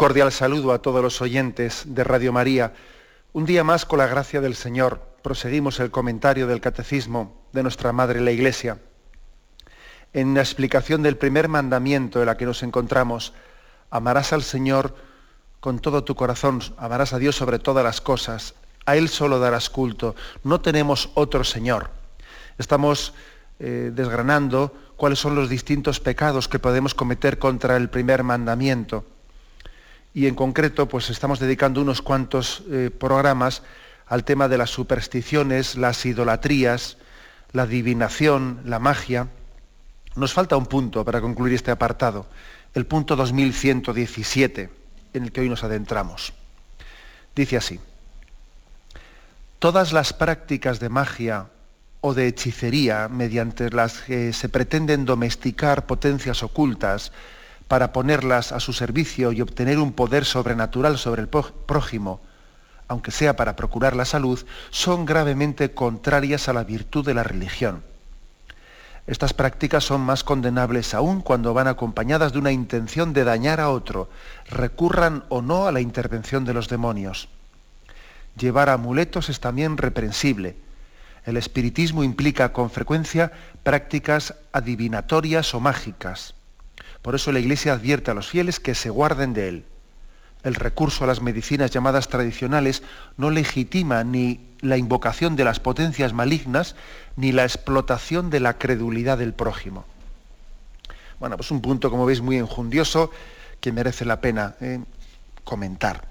Cordial saludo a todos los oyentes de Radio María. Un día más, con la gracia del Señor, proseguimos el comentario del Catecismo de nuestra Madre la Iglesia. En la explicación del primer mandamiento en la que nos encontramos, amarás al Señor con todo tu corazón, amarás a Dios sobre todas las cosas, a Él solo darás culto, no tenemos otro Señor. Estamos eh, desgranando cuáles son los distintos pecados que podemos cometer contra el primer mandamiento y en concreto pues estamos dedicando unos cuantos eh, programas al tema de las supersticiones, las idolatrías, la adivinación, la magia. Nos falta un punto para concluir este apartado, el punto 2117, en el que hoy nos adentramos. Dice así, todas las prácticas de magia o de hechicería mediante las que se pretenden domesticar potencias ocultas, para ponerlas a su servicio y obtener un poder sobrenatural sobre el prójimo, aunque sea para procurar la salud, son gravemente contrarias a la virtud de la religión. Estas prácticas son más condenables aún cuando van acompañadas de una intención de dañar a otro, recurran o no a la intervención de los demonios. Llevar amuletos es también reprensible. El espiritismo implica con frecuencia prácticas adivinatorias o mágicas. Por eso la Iglesia advierte a los fieles que se guarden de él. El recurso a las medicinas llamadas tradicionales no legitima ni la invocación de las potencias malignas ni la explotación de la credulidad del prójimo. Bueno, pues un punto, como veis, muy enjundioso que merece la pena eh, comentar.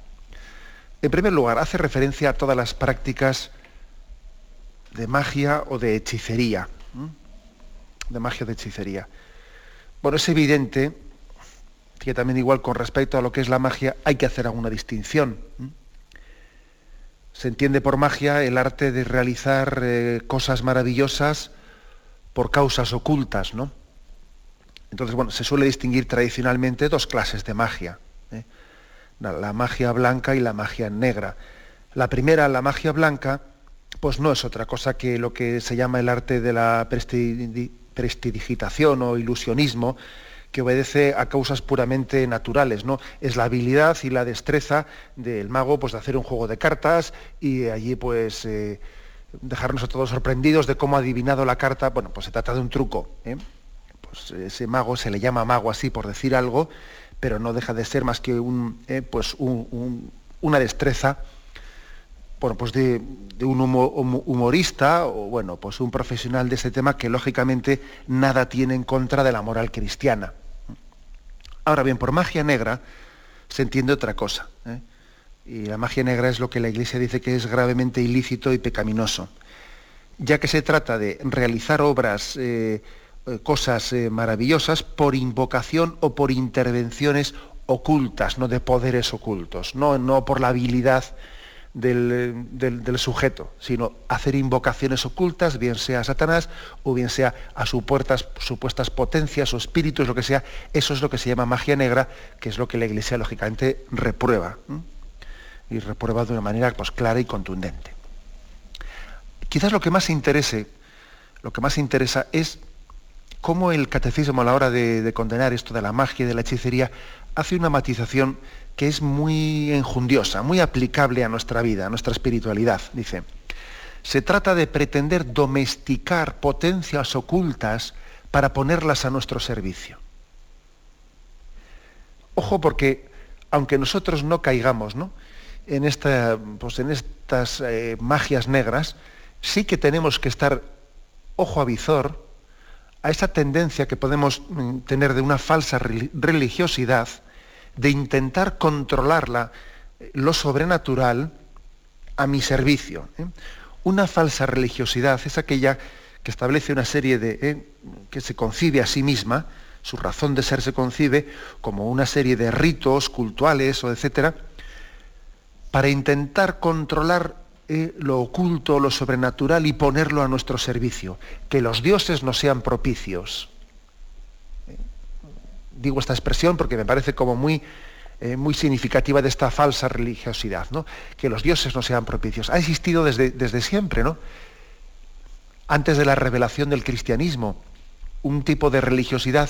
En primer lugar, hace referencia a todas las prácticas de magia o de hechicería. De magia o de hechicería. Bueno, es evidente que también igual con respecto a lo que es la magia hay que hacer alguna distinción. Se entiende por magia el arte de realizar eh, cosas maravillosas por causas ocultas, ¿no? Entonces, bueno, se suele distinguir tradicionalmente dos clases de magia. ¿eh? La magia blanca y la magia negra. La primera, la magia blanca, pues no es otra cosa que lo que se llama el arte de la prestidigitación o ilusionismo que obedece a causas puramente naturales, ¿no? Es la habilidad y la destreza del mago pues, de hacer un juego de cartas y allí pues eh, dejarnos a todos sorprendidos de cómo ha adivinado la carta. Bueno, pues se trata de un truco. ¿eh? Pues ese mago se le llama mago así por decir algo, pero no deja de ser más que un, ¿eh? pues una destreza bueno, pues de, un humorista o bueno, pues un profesional de ese tema que lógicamente nada tiene en contra de la moral cristiana. Ahora bien, por magia negra se entiende otra cosa. ¿eh? Y la magia negra es lo que la Iglesia dice que es gravemente ilícito y pecaminoso. Ya que se trata de realizar obras, eh, eh, cosas maravillosas por invocación o por intervenciones ocultas, no de poderes ocultos, no, no por la habilidad del, sujeto, sino hacer invocaciones ocultas, bien sea a Satanás o bien sea a supuestas, supuestas potencias o espíritus, lo que sea, eso es lo que se llama magia negra, que es lo que la Iglesia lógicamente reprueba. Y reprueba de una manera pues, clara y contundente. Quizás lo que más interese, lo que más interesa es cómo el catecismo a la hora de, de condenar esto de la magia y de la hechicería hace una matización que es muy enjundiosa, muy aplicable a nuestra vida, a nuestra espiritualidad. Dice, se trata de pretender domesticar potencias ocultas para ponerlas a nuestro servicio. Ojo porque, aunque nosotros no caigamos En, esta, pues en estas eh, magias negras, sí que tenemos que estar ojo a visor a esa tendencia que podemos mm, tener de una falsa religiosidad de intentar controlarla, lo sobrenatural, a mi servicio. ¿eh? Una falsa religiosidad es aquella que establece una serie de, ¿eh? que se concibe a sí misma, su razón de ser se concibe como una serie de ritos cultuales o etcétera, para intentar controlar eh, lo oculto, lo sobrenatural y ponerlo a nuestro servicio, que los dioses no sean propicios. Digo esta expresión porque me parece como muy, eh, muy significativa de esta falsa religiosidad, ¿no? que los dioses no sean propicios. Ha existido desde, desde siempre, ¿no? antes de la revelación del cristianismo, un tipo de religiosidad,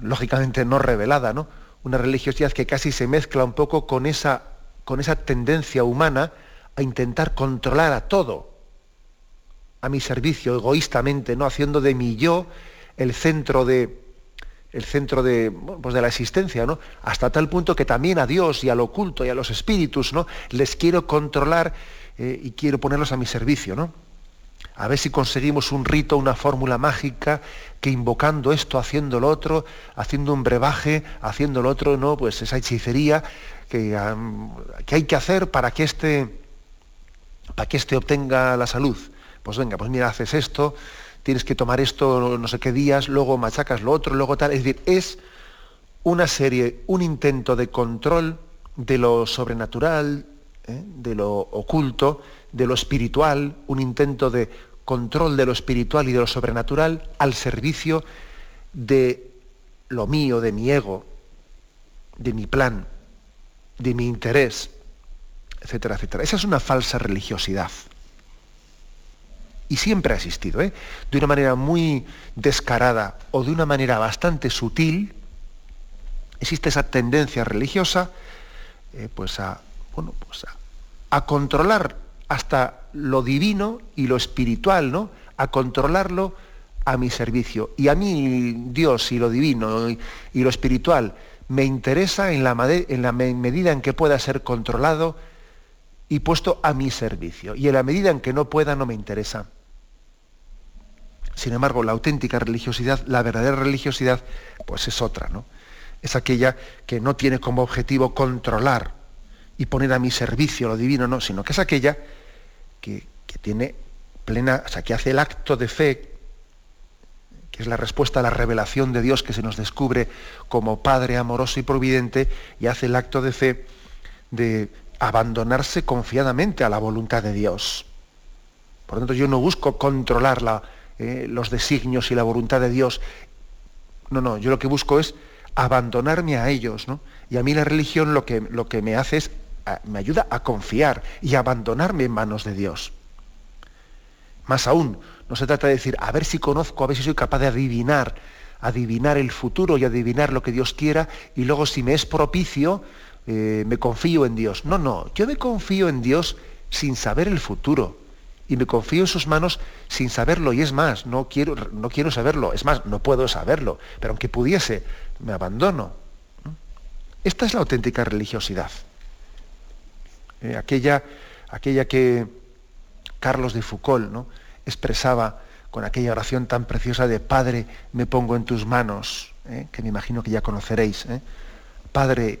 lógicamente no revelada, ¿no? una religiosidad que casi se mezcla un poco con esa, con esa tendencia humana a intentar controlar a todo, a mi servicio, egoístamente, ¿no? haciendo de mi yo el centro de, el centro de, pues de la existencia, ¿no? hasta tal punto que también a Dios y al oculto y a los espíritus ¿no? les quiero controlar eh, y quiero ponerlos a mi servicio. ¿no? A ver si conseguimos un rito, una fórmula mágica que invocando esto, haciendo lo otro, haciendo un brebaje, haciendo lo otro, no, pues esa hechicería que, que hay que hacer para que este para que éste obtenga la salud. Pues venga, pues mira, haces esto, tienes que tomar esto no sé qué días, luego machacas lo otro, luego tal. Es decir, es una serie, un intento de control de lo sobrenatural, ¿eh? de lo oculto, de lo espiritual, un intento de control de lo espiritual y de lo sobrenatural al servicio de lo mío, de mi ego, de mi plan, de mi interés, etcétera, etcétera. Esa es una falsa religiosidad. Y siempre ha existido, ¿eh? de una manera muy descarada o de una manera bastante sutil, existe esa tendencia religiosa eh, pues a, bueno, pues a controlar hasta lo divino y lo espiritual, ¿no? A controlarlo a mi servicio. Y a mí Dios y lo divino y, lo espiritual me interesa en la, en la medida en que pueda ser controlado y puesto a mi servicio. Y en la medida en que no pueda, no me interesa. Sin embargo, la auténtica religiosidad, la verdadera religiosidad, pues es otra, ¿no? Es aquella que no tiene como objetivo controlar y poner a mi servicio lo divino, no, sino que es aquella que, tiene plena, o sea, que hace el acto de fe, que es la respuesta a la revelación de Dios que se nos descubre como Padre amoroso y providente, y hace el acto de fe de abandonarse confiadamente a la voluntad de Dios. Por lo tanto, yo no busco controlar eh, los designios y la voluntad de Dios. No, no, yo lo que busco es abandonarme a ellos, ¿no? Y a mí la religión lo que, lo que me hace es me ayuda a confiar y abandonarme en manos de Dios. Más aún, no se trata de decir, a ver si conozco, a ver si soy capaz de adivinar, adivinar el futuro y adivinar lo que Dios quiera, y luego si me es propicio, eh, me confío en Dios. No, no, yo me confío en Dios sin saber el futuro. Y me confío en sus manos sin saberlo. Y es más, no quiero, no quiero saberlo. Es más, no puedo saberlo. Pero aunque pudiese, me abandono. Esta es la auténtica religiosidad. Eh, aquella, aquella que Carlos de Foucault ¿no? expresaba con aquella oración tan preciosa de Padre, me pongo en tus manos, ¿eh? que me imagino que ya conoceréis. Padre,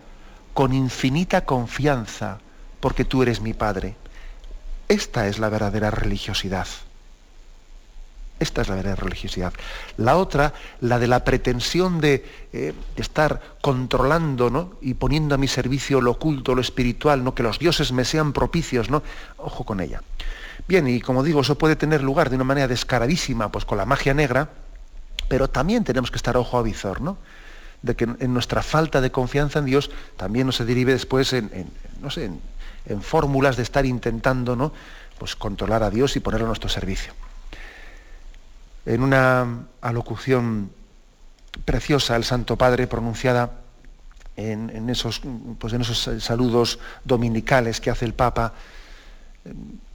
con infinita confianza, porque tú eres mi Padre. Esta es la verdadera religiosidad. Esta es la verdadera religiosidad. La otra, la de la pretensión de, eh, estar controlando ¿no? y poniendo a mi servicio lo oculto, lo espiritual, ¿no? que los dioses me sean propicios, ¿no? Ojo con ella. Bien, y como digo, eso puede tener lugar de una manera descaradísima, pues con la magia negra, pero también tenemos que estar ojo a visor, ¿no? De que en nuestra falta de confianza en Dios también no se derive después en, no sé, en, en fórmulas de estar intentando, ¿no? Pues controlar a Dios y ponerlo a nuestro servicio en una alocución preciosa el Santo Padre pronunciada en, esos, pues en esos saludos dominicales que hace el Papa,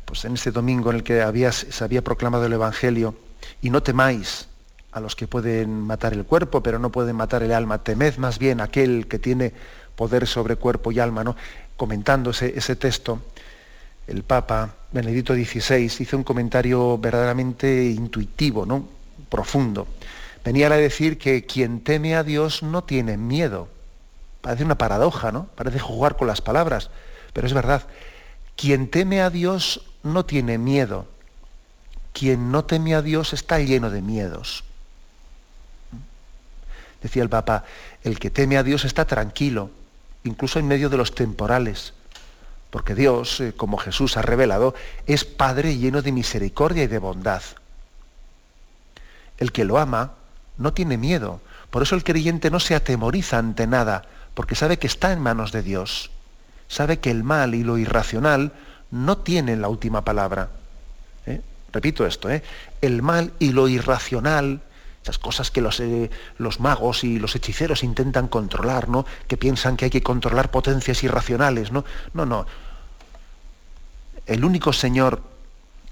pues en este domingo en el que había, se había proclamado el Evangelio, y no temáis, a los que pueden matar el cuerpo, pero no pueden matar el alma. Temed más bien aquel que tiene poder sobre cuerpo y alma. ¿no? Comentando ese, texto, el Papa Benedicto XVI hizo un comentario verdaderamente intuitivo, ¿no? profundo. Venía a decir que quien teme a Dios no tiene miedo. Parece una paradoja, ¿no? Parece jugar con las palabras, pero es verdad. Quien teme a Dios no tiene miedo. Quien no teme a Dios está lleno de miedos. Decía el Papa, el que teme a Dios está tranquilo, incluso en medio de los temporales, porque Dios, eh, como Jesús ha revelado, es Padre lleno de misericordia y de bondad. El que lo ama no tiene miedo, por eso el creyente no se atemoriza ante nada, porque sabe que está en manos de Dios, sabe que el mal y lo irracional no tienen la última palabra. ¿eh? Repito esto, ¿eh? el mal y lo irracional esas cosas que los, eh, los, magos y los hechiceros intentan controlar, ¿no? Que piensan que hay que controlar potencias irracionales, ¿no? No, no. El único Señor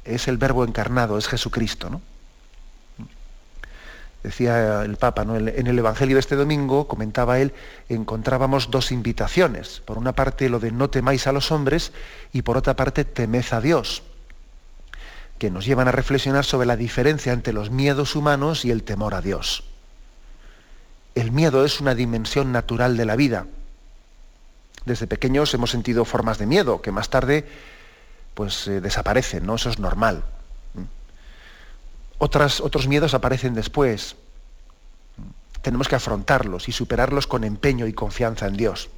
es el Verbo encarnado, es Jesucristo, ¿no? Decía el Papa, en el Evangelio de este domingo, comentaba él, encontrábamos dos invitaciones. Por una parte lo de no temáis a los hombres y por otra parte temed a Dios que nos llevan a reflexionar sobre la diferencia entre los miedos humanos y el temor a Dios. El miedo es una dimensión natural de la vida. Desde pequeños hemos sentido formas de miedo que más tarde pues eh, desaparecen, ¿no? Eso es normal. Otras, otros miedos aparecen después. Tenemos que afrontarlos y superarlos con empeño y confianza en Dios.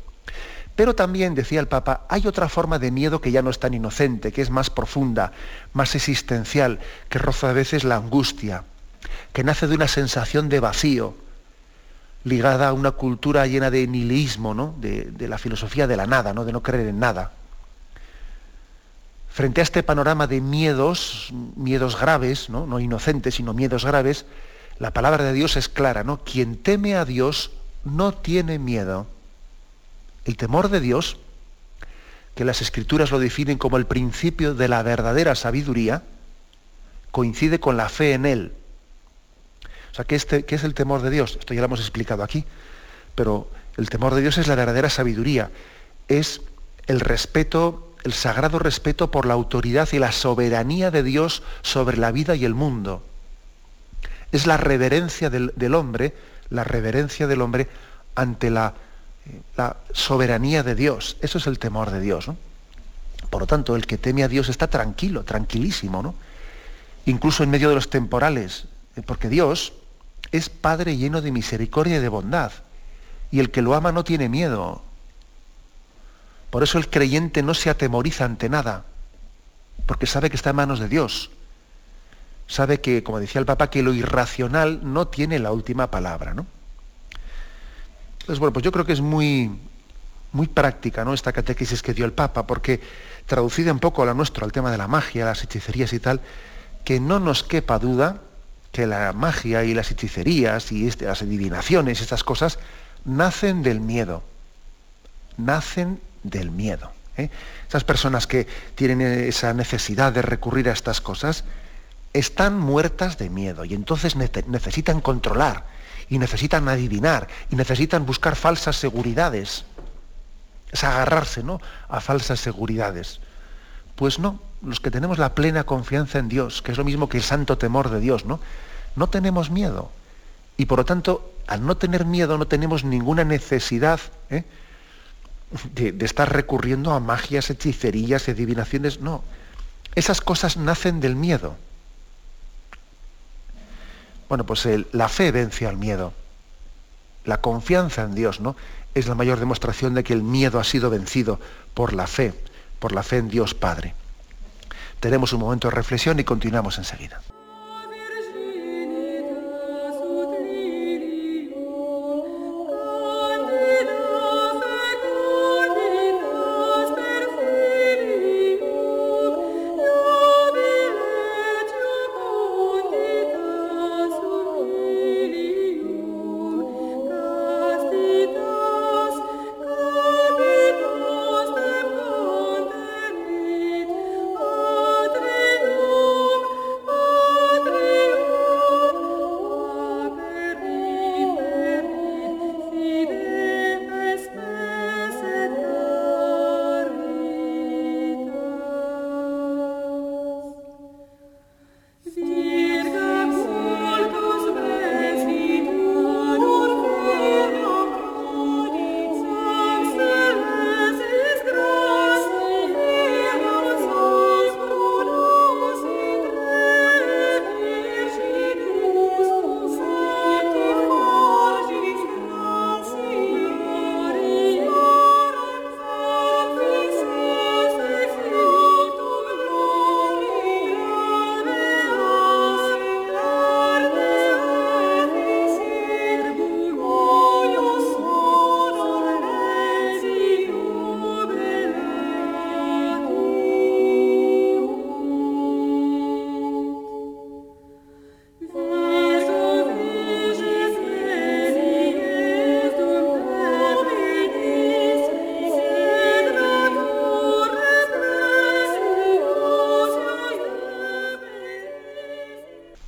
Pero también, decía el Papa, hay otra forma de miedo que ya no es tan inocente, que es más profunda, más existencial, que roza a veces la angustia, que nace de una sensación de vacío, ligada a una cultura llena de nihilismo, ¿no? de, la filosofía de la nada, ¿no? de no creer en nada. Frente a este panorama de miedos, miedos graves, ¿no? no inocentes, sino miedos graves, la palabra de Dios es clara, ¿no? Quien teme a Dios no tiene miedo. El temor de Dios, que las escrituras lo definen como el principio de la verdadera sabiduría, coincide con la fe en Él. O sea, ¿qué, este, ¿qué es el temor de Dios? Esto ya lo hemos explicado aquí, pero el temor de Dios es la verdadera sabiduría, es el respeto, el sagrado respeto por la autoridad y la soberanía de Dios sobre la vida y el mundo. Es la reverencia del, del hombre, la reverencia del hombre ante la la soberanía de Dios. Eso es el temor de Dios. Por lo tanto, el que teme a Dios está tranquilo, tranquilísimo, ¿no? incluso en medio de los temporales, eh, porque Dios es Padre lleno de misericordia y de bondad, y el que lo ama no tiene miedo. Por eso el creyente no se atemoriza ante nada, porque sabe que está en manos de Dios. Sabe que, como decía el Papa, que lo irracional no tiene la última palabra. ¿no? Bueno, pues yo creo que es muy, muy práctica ¿no? esta catequesis que dio el Papa, porque traducida un poco a la nuestra, al tema de la magia, las hechicerías y tal, que no nos quepa duda que la magia y las hechicerías y este, las adivinaciones, estas cosas, nacen del miedo. Nacen del miedo. ¿eh? Esas personas que tienen esa necesidad de recurrir a estas cosas están muertas de miedo y entonces necesitan controlar y necesitan adivinar y necesitan buscar falsas seguridades. Es agarrarse ¿no? a falsas seguridades. Pues no, los que tenemos la plena confianza en Dios, que es lo mismo que el santo temor de Dios, ¿no? No tenemos miedo. Y por lo tanto, al no tener miedo, no tenemos ninguna necesidad ¿eh? de, de, estar recurriendo a magias, hechicerías, adivinaciones. No. Esas cosas nacen del miedo. Bueno, pues la fe vence al miedo. La confianza en Dios, ¿no? Es la mayor demostración de que el miedo ha sido vencido por la fe, por la fe en Dios Padre. Tenemos un momento de reflexión y continuamos enseguida.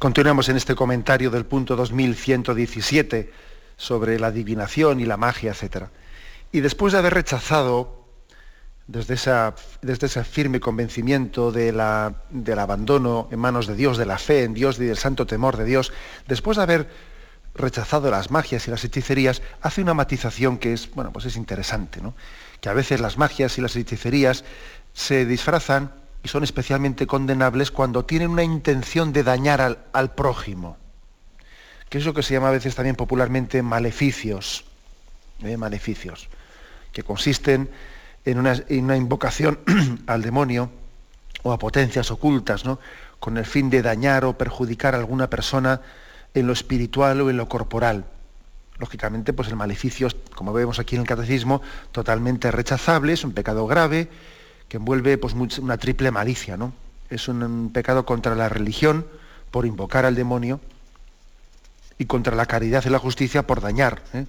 Continuamos en este comentario del punto 2117 sobre la adivinación y la magia, etc. Y después de haber rechazado desde, esa, desde ese firme convencimiento de la, del abandono en manos de Dios, de la fe en Dios y del santo temor de Dios, después de haber rechazado las magias y las hechicerías, hace una matización que es, bueno, pues es interesante, ¿no? que a veces las magias y las hechicerías se disfrazan son especialmente condenables cuando tienen una intención de dañar al, prójimo, que es lo que se llama a veces también popularmente maleficios, ¿eh? maleficios, que consisten en una, invocación al demonio o a potencias ocultas, ¿no? con el fin de dañar o perjudicar a alguna persona en lo espiritual o en lo corporal. Lógicamente, pues el maleficio, como vemos aquí en el catecismo, totalmente rechazable, es un pecado grave, que envuelve pues, una triple malicia. ¿no? Es un, pecado contra la religión por invocar al demonio y contra la caridad y la justicia por dañar, ¿eh?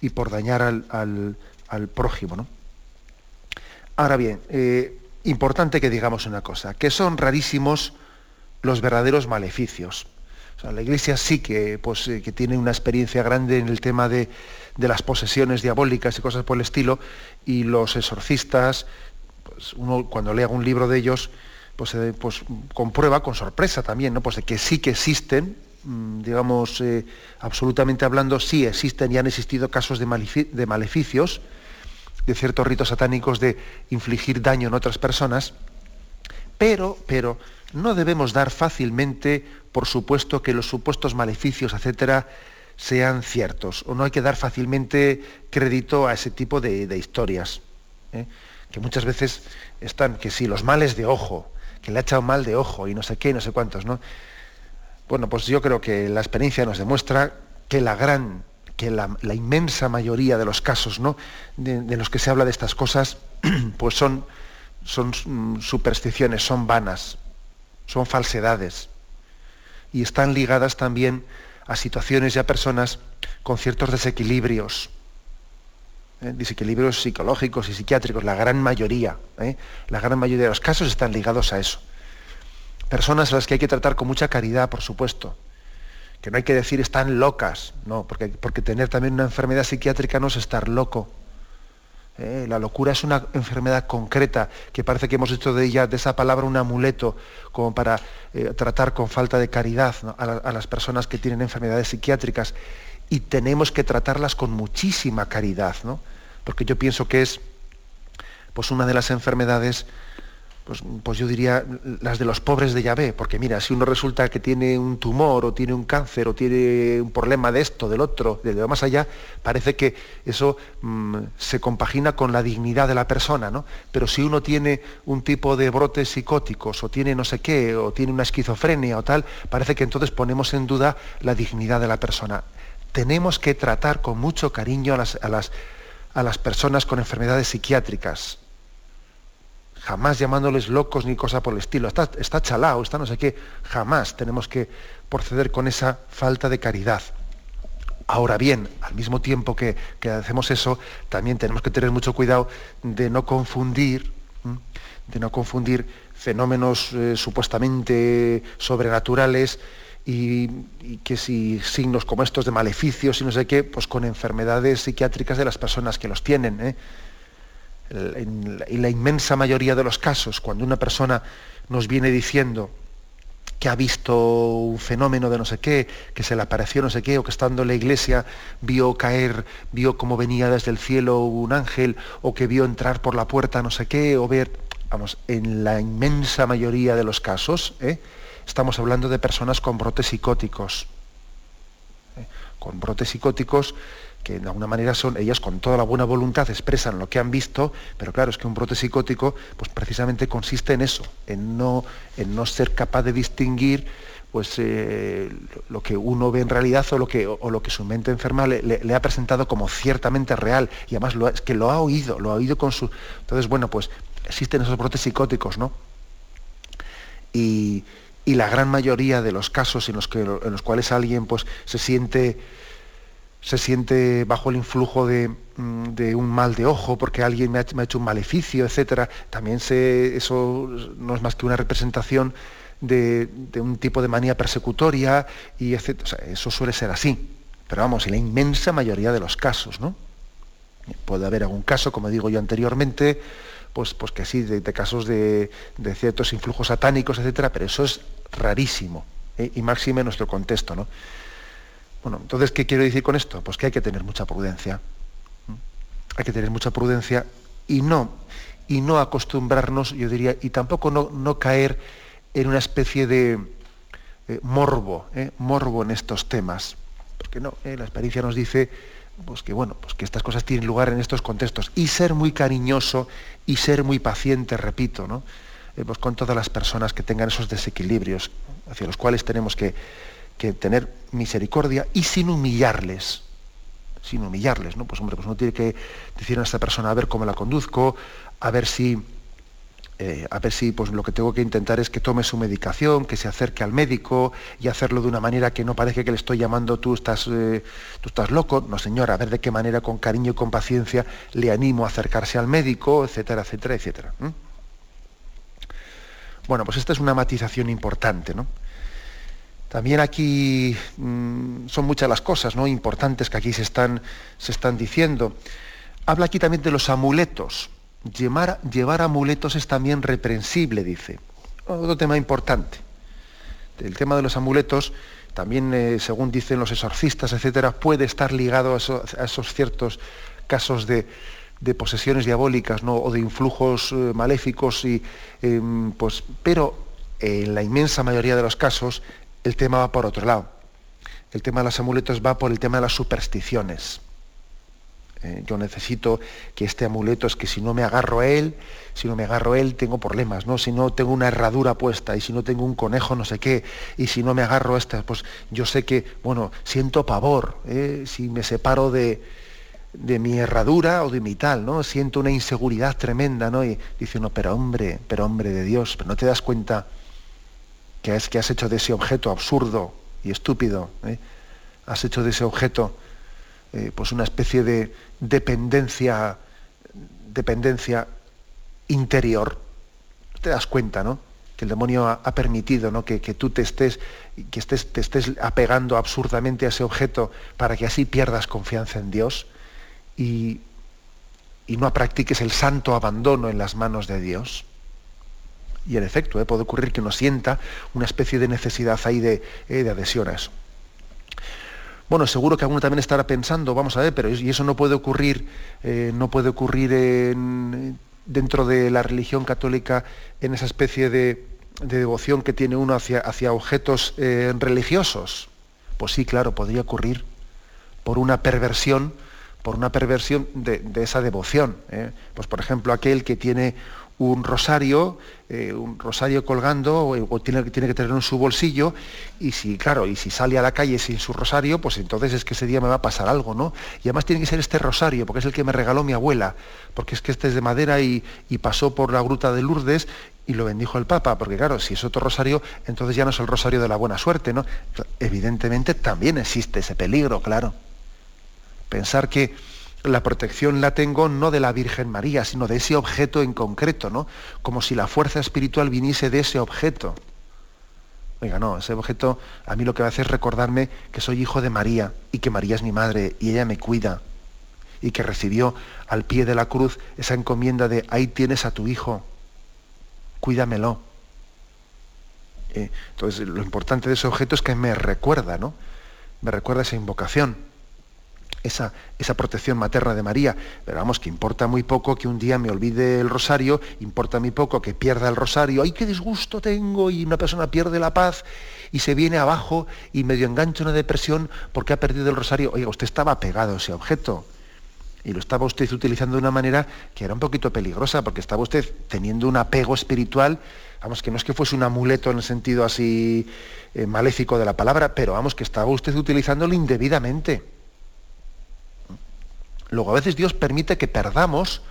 y por dañar al, prójimo. ¿no? Ahora bien, eh, importante que digamos una cosa, que son rarísimos los verdaderos maleficios. la Iglesia sí que, pues, eh, que tiene una experiencia grande en el tema de, de, las posesiones diabólicas y cosas por el estilo, y los exorcistas uno cuando lea un libro de ellos, pues, eh, pues, comprueba con sorpresa también, ¿no? Pues de que sí que existen, mm, digamos, eh, absolutamente hablando, sí existen y han existido casos de, maleficios, de ciertos ritos satánicos de infligir daño en otras personas, pero, pero no debemos dar fácilmente por supuesto que los supuestos maleficios, etcétera, sean ciertos, o no hay que dar fácilmente crédito a ese tipo de, historias. ¿eh? Que muchas veces están, que si los males de ojo, que le ha echado mal de ojo y no sé qué, no sé cuántos, ¿no? Bueno, pues yo creo que la experiencia nos demuestra que la gran, que la, inmensa mayoría de los casos, ¿no? De, los que se habla de estas cosas, pues son, son mm, supersticiones, son vanas, son falsedades. Y están ligadas también a situaciones y a personas con ciertos desequilibrios, ¿eh? desequilibrios psicológicos y psiquiátricos, la gran mayoría, ¿eh? la gran mayoría de los casos están ligados a eso. Personas a las que hay que tratar con mucha caridad, por supuesto, que no hay que decir están locas, no, porque, porque tener también una enfermedad psiquiátrica no es estar loco. ¿eh? La locura es una enfermedad concreta, que parece que hemos hecho de ella, de esa palabra, un amuleto, como para tratar con falta de caridad a las personas que tienen enfermedades psiquiátricas y tenemos que tratarlas con muchísima caridad, ¿no? Porque yo pienso que es pues una de las enfermedades, pues, pues, yo diría las de los pobres de Yahvé, porque mira, si uno resulta que tiene un tumor o tiene un cáncer o tiene un problema de esto, del otro, de lo más allá, parece que eso mm, se compagina con la dignidad de la persona, ¿no? Pero si uno tiene un tipo de brotes psicóticos o tiene no sé qué, o tiene una esquizofrenia o tal, parece que entonces ponemos en duda la dignidad de la persona tenemos que tratar con mucho cariño a las, a las, personas con enfermedades psiquiátricas. Jamás llamándoles locos ni cosa por el estilo. Está, está chalao, está no sé qué. Jamás tenemos que proceder con esa falta de caridad. Ahora bien, al mismo tiempo que, hacemos eso, también tenemos que tener mucho cuidado de no confundir, de no confundir fenómenos eh, supuestamente sobrenaturales y, que si signos como estos de maleficios y no sé qué, pues con enfermedades psiquiátricas de las personas que los tienen. ¿eh? En la inmensa mayoría de los casos, cuando una persona nos viene diciendo que ha visto un fenómeno de no sé qué, que se le apareció no sé qué, o que estando en la iglesia vio caer, vio cómo venía desde el cielo un ángel, o que vio entrar por la puerta no sé qué, o ver, vamos, en la inmensa mayoría de los casos, ¿eh? Estamos hablando de personas con brotes psicóticos. ¿eh? Con brotes psicóticos que de alguna manera son, ellas con toda la buena voluntad expresan lo que han visto, pero claro, es que un brote psicótico pues precisamente consiste en eso, en no, en no ser capaz de distinguir pues eh, lo que uno ve en realidad o lo que, o lo que su mente enferma le, ha presentado como ciertamente real y además lo, es que lo ha oído, lo ha oído con su... Entonces, bueno, pues existen esos brotes psicóticos, ¿no? Y, y la gran mayoría de los casos en los, que, en los cuales alguien pues, se, siente, se siente bajo el influjo de, mm, un mal de ojo porque alguien me ha, hecho un maleficio, etc., también se, eso no es más que una representación de, un tipo de manía persecutoria, y eso suele ser así. Pero vamos, en la inmensa mayoría de los casos, ¿no? Puede haber algún caso, como digo yo anteriormente, pues, pues que sí, de, casos de, ciertos influjos satánicos, etcétera, pero eso es rarísimo, ¿eh? y máximo en nuestro contexto, ¿no? Bueno, entonces, ¿qué quiero decir con esto? Pues que hay que tener mucha prudencia. Hay que tener mucha prudencia y no, y no acostumbrarnos, yo diría, y tampoco no, caer en una especie de eh, morbo, ¿eh? morbo en estos temas. Porque no, la experiencia nos dice pues que bueno, pues que estas cosas tienen lugar en estos contextos. Y ser muy cariñoso y ser muy paciente, repito, ¿no? Eh, pues con todas las personas que tengan esos desequilibrios, hacia los cuales tenemos que, tener misericordia y sin humillarles. Sin humillarles, ¿no? Pues hombre, pues uno tiene que decir a esta persona a ver cómo la conduzco, a ver si eh, a ver si pues, lo que tengo que intentar es que tome su medicación, que se acerque al médico y hacerlo de una manera que no parezca que le estoy llamando tú estás, eh, tú estás loco. No, señora, a ver de qué manera, con cariño y con paciencia, le animo a acercarse al médico, etcétera, etcétera, etcétera. Bueno, pues esta es una matización importante, ¿no? También aquí mm, son muchas las cosas ¿no? importantes que aquí se están, se están diciendo. Habla aquí también de los amuletos. Llevar, amuletos es también reprensible, dice. Otro tema importante. El tema de los amuletos, también, eh, según dicen los exorcistas, etcétera, puede estar ligado a, esos ciertos casos de, posesiones diabólicas ¿no? o de influjos eh, maléficos, y, em, pues, pero en la inmensa mayoría de los casos el tema va por otro lado. El tema de los amuletos va por el tema de las supersticiones. Eh, yo necesito que este amuleto es que si no me agarro a él, si no me agarro a él tengo problemas, ¿no? Si no tengo una herradura puesta y si no tengo un conejo no sé qué, y si no me agarro a esta, pues yo sé que, bueno, siento pavor, ¿eh? si me separo de, de mi herradura o de mi tal, ¿no? Siento una inseguridad tremenda, ¿no? Y dice no, pero hombre, pero hombre de Dios, pero no te das cuenta que es que has hecho de ese objeto absurdo y estúpido, ¿eh? has hecho de ese objeto eh, pues una especie de dependencia, dependencia interior. Te das cuenta, ¿no? Que el demonio ha, permitido ¿no? que, tú te estés, que estés, te estés apegando absurdamente a ese objeto para que así pierdas confianza en Dios y, no practiques el santo abandono en las manos de Dios. Y en efecto, ¿eh? puede ocurrir que uno sienta una especie de necesidad ahí de, eh, adhesión a eso. Bueno, seguro que alguno también estará pensando, vamos a ver, pero y eso no puede ocurrir, eh, no puede ocurrir dentro de la religión católica en esa especie de, devoción que tiene uno hacia, hacia objetos eh, religiosos. Pues sí, claro, podría ocurrir por una perversión, por una perversión de, esa devoción. ¿eh? Pues por ejemplo, aquel que tiene un rosario, eh, un rosario colgando o, tiene, que tener en su bolsillo y si, claro, y si sale a la calle sin su rosario, pues entonces es que ese día me va a pasar algo, ¿no? Y además tiene que ser este rosario, porque es el que me regaló mi abuela, porque es que este es de madera y, pasó por la gruta de Lourdes y lo bendijo el Papa, porque claro, si es otro rosario, entonces ya no es el rosario de la buena suerte, ¿no? Evidentemente también existe ese peligro, claro. Pensar que la protección la tengo no de la Virgen María, sino de ese objeto en concreto, ¿no? Como si la fuerza espiritual viniese de ese objeto. Oiga, no, ese objeto a mí lo que hace es recordarme que soy hijo de María y que María es mi madre y ella me cuida y que recibió al pie de la cruz esa encomienda de ahí tienes a tu hijo, cuídamelo. Eh, entonces, lo importante de ese objeto es que me recuerda, ¿no? Me recuerda esa invocación esa, esa, protección materna de María. Pero vamos, que importa muy poco que un día me olvide el rosario, importa muy poco que pierda el rosario, ¡ay, qué disgusto tengo! Y una persona pierde la paz y se viene abajo y medio engancha una depresión porque ha perdido el rosario. Oiga, usted estaba pegado a ese objeto. Y lo estaba usted utilizando de una manera que era un poquito peligrosa, porque estaba usted teniendo un apego espiritual, vamos, que no es que fuese un amuleto en el sentido así eh, maléfico de la palabra, pero vamos, que estaba usted utilizándolo indebidamente. Luego a veces Dios permite que perdamos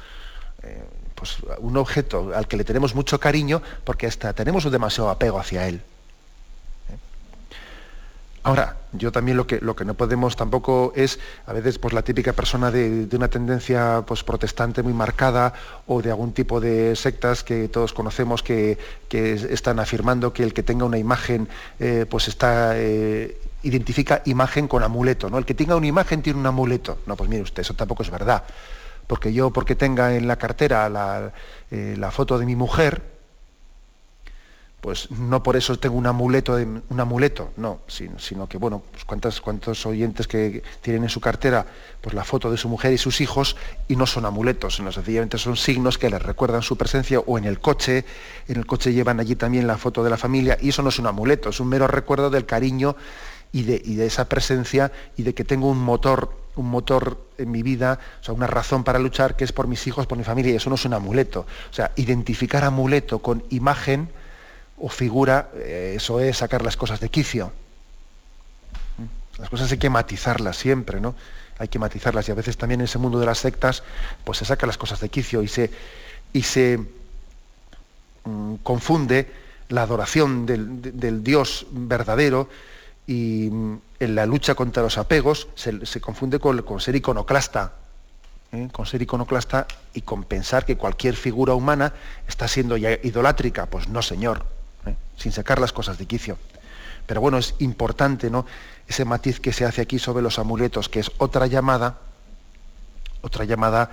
eh, pues, un objeto al que le tenemos mucho cariño porque hasta tenemos un demasiado apego hacia él. ¿Eh? Ahora, yo también lo que, lo que no podemos tampoco es, a veces, pues la típica persona de, una tendencia pues, protestante muy marcada o de algún tipo de sectas que todos conocemos que, están afirmando que el que tenga una imagen, eh, pues está, identifica imagen con amuleto, ¿no? El que tenga una imagen tiene un amuleto. No, pues mire usted, eso tampoco es verdad. Porque yo, porque tenga en la cartera la, eh, foto de mi mujer, pues no por eso tengo un amuleto, un amuleto, no, sino, que, bueno, pues cuántos, cuántos oyentes que tienen en su cartera pues la foto de su mujer y sus hijos y no son amuletos, sino sencillamente son signos que les recuerdan su presencia o en el coche, en el coche llevan allí también la foto de la familia y eso no es un amuleto, es un mero recuerdo del cariño y de, esa presencia y de que tengo un motor, un motor en mi vida, o sea, una razón para luchar que es por mis hijos, por mi familia y eso no es un amuleto. O sea, identificar amuleto con imagen, o figura, eh, eso es sacar las cosas de quicio. Las cosas hay que matizarlas siempre, ¿no? Hay que matizarlas y a veces también en ese mundo de las sectas, pues se sacan las cosas de quicio y se, y se mm, confunde la adoración del, Dios verdadero y mm, en la lucha contra los apegos se, confunde con, ser iconoclasta, ¿eh? con ser iconoclasta y con pensar que cualquier figura humana está siendo ya idolátrica. Pues no, señor sin sacar las cosas de quicio. Pero bueno, es importante ¿no? ese matiz que se hace aquí sobre los amuletos, que es otra llamada, otra llamada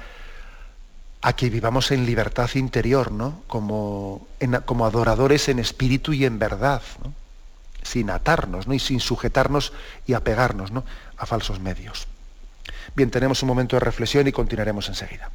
a que vivamos en libertad interior, ¿no? como, como adoradores en espíritu y en verdad, sin atarnos ¿no? y sin sujetarnos y apegarnos ¿no? a falsos medios. Bien, tenemos un momento de reflexión y continuaremos enseguida.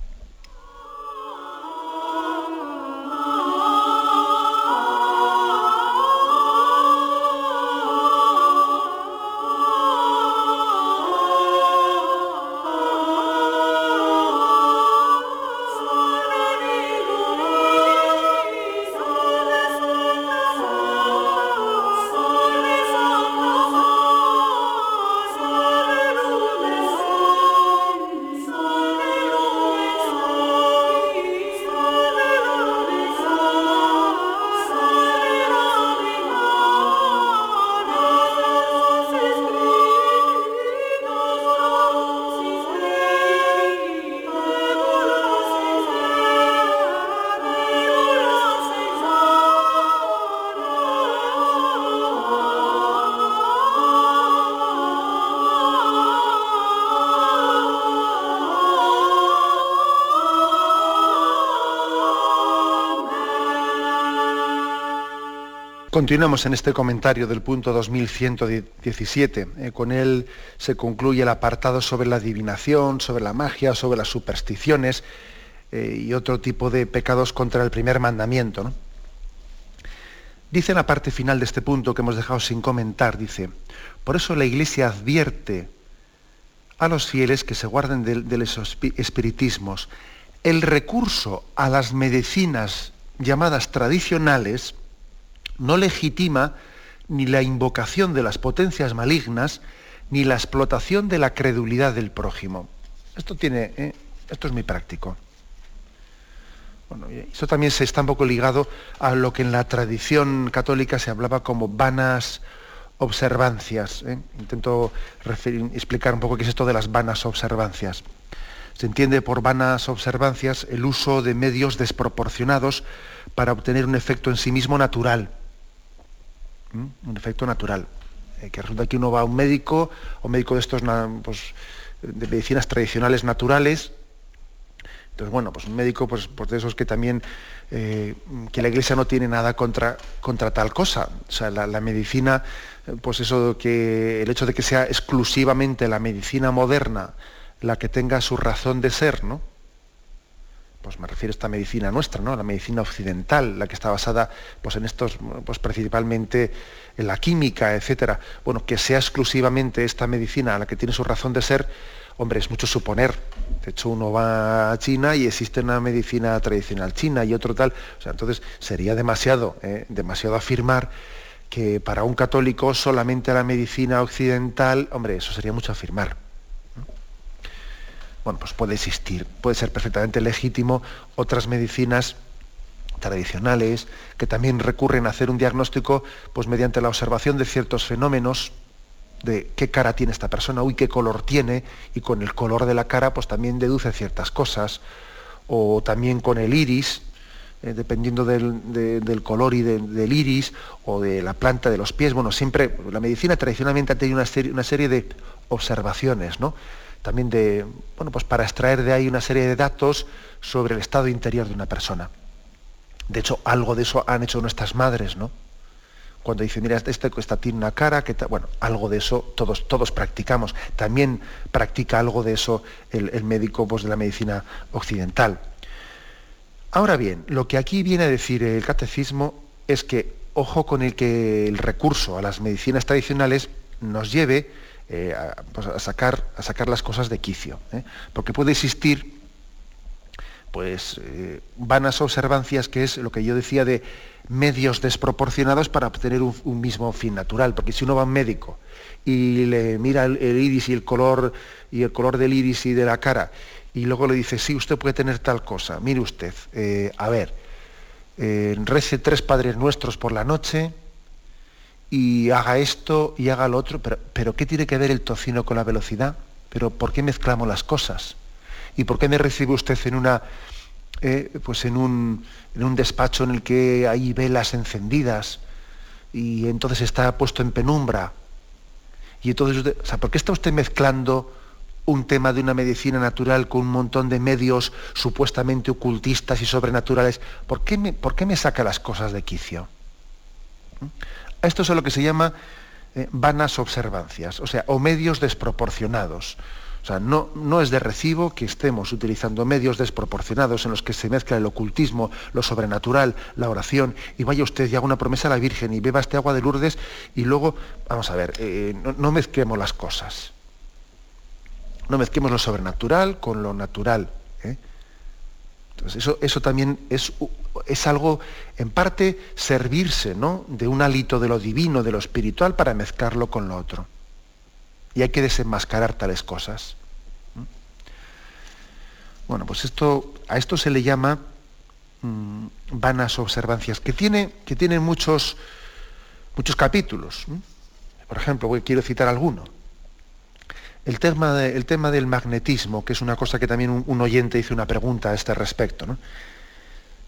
Continuamos en este comentario del punto 2117. Eh, con él se concluye el apartado sobre la adivinación, sobre la magia, sobre las supersticiones eh, y otro tipo de pecados contra el primer mandamiento. Dice en la parte final de este punto que hemos dejado sin comentar, dice, por eso la Iglesia advierte a los fieles que se guarden de los espiritismos el recurso a las medicinas llamadas tradicionales, no legitima ni la invocación de las potencias malignas, ni la explotación de la credulidad del prójimo. Esto tiene, ¿eh? esto es muy práctico. Bueno, esto también se está un poco ligado a lo que en la tradición católica se hablaba como vanas observancias. ¿eh? Intento explicar un poco qué es esto de las vanas observancias. Se entiende por vanas observancias el uso de medios desproporcionados para obtener un efecto en sí mismo natural un efecto natural. Eh, que resulta que uno va a un médico, o médico de estos pues, de medicinas tradicionales naturales, entonces, bueno, pues un médico pues, pues de esos que también, eh, que la iglesia no tiene nada contra, contra tal cosa. O sea, la, la, medicina, pues eso que el hecho de que sea exclusivamente la medicina moderna la que tenga su razón de ser, ¿no? Pues me refiero a esta medicina nuestra, ¿no? la medicina occidental, la que está basada pues, en estos, pues, principalmente en la química, etcétera. Bueno, que sea exclusivamente esta medicina la que tiene su razón de ser, hombre, es mucho suponer. De hecho, uno va a China y existe una medicina tradicional china y otro tal. O sea, entonces sería demasiado, ¿eh? demasiado afirmar que para un católico solamente la medicina occidental, hombre, eso sería mucho afirmar bueno, pues puede existir, puede ser perfectamente legítimo otras medicinas tradicionales que también recurren a hacer un diagnóstico pues mediante la observación de ciertos fenómenos de qué cara tiene esta persona, uy, qué color tiene, y con el color de la cara pues también deduce ciertas cosas, o también con el iris, eh, dependiendo del, color y del iris, o de la planta de los pies, bueno, siempre, la medicina tradicionalmente ha tenido una serie, una serie de observaciones, ¿no? También de, bueno, pues para extraer de ahí una serie de datos sobre el estado interior de una persona. De hecho, algo de eso han hecho nuestras madres, ¿no? cuando dice, mira, este, esta tiene una cara, que bueno, algo de eso todos, todos practicamos. También practica algo de eso el, médico pues, de la medicina occidental. Ahora bien, lo que aquí viene a decir el catecismo es que ojo con el que el recurso a las medicinas tradicionales nos lleve eh, pues, a, sacar, a sacar las cosas de quicio. ¿eh? Porque puede existir pues eh, vanas observancias, que es lo que yo decía de medios desproporcionados para obtener un, mismo fin natural. Porque si uno va a un médico y le mira el, iris y el color y el color del iris y de la cara, y luego le dice, sí, usted puede tener tal cosa, mire usted, a ver, rece tres padres nuestros por la noche y haga esto y haga lo otro, pero, pero ¿qué tiene que ver el tocino con la velocidad? ¿Pero por qué mezclamos las cosas? ¿Y por qué me recibe usted en una eh, pues en un, en un despacho en el que hay velas encendidas y entonces está puesto en penumbra. Y entonces, o sea, ¿por qué está usted mezclando un tema de una medicina natural con un montón de medios supuestamente ocultistas y sobrenaturales? ¿Por qué por qué me saca las cosas de quicio? Esto es lo que se llama eh, vanas observancias, o sea, o medios desproporcionados. O sea, no, no, es de recibo que estemos utilizando medios desproporcionados en los que se mezcla el ocultismo, lo sobrenatural, la oración, y vaya usted y haga una promesa a la Virgen y beba este agua de Lourdes y luego, vamos a ver, eh, no, mezclemos las cosas. No mezclemos lo sobrenatural con lo natural. Entonces, eso, eso también es, es, algo, en parte, servirse ¿no? de un hálito de lo divino, de lo espiritual, para mezclarlo con lo otro y hay que desenmascarar tales cosas. ¿Mm? Bueno, pues esto, a esto se le llama mm, vanas observancias, que tiene, que tienen muchos, muchos capítulos. Por ejemplo, quiero citar alguno. El tema, tema, del magnetismo, que es una cosa que también un, oyente hizo una pregunta a este respecto.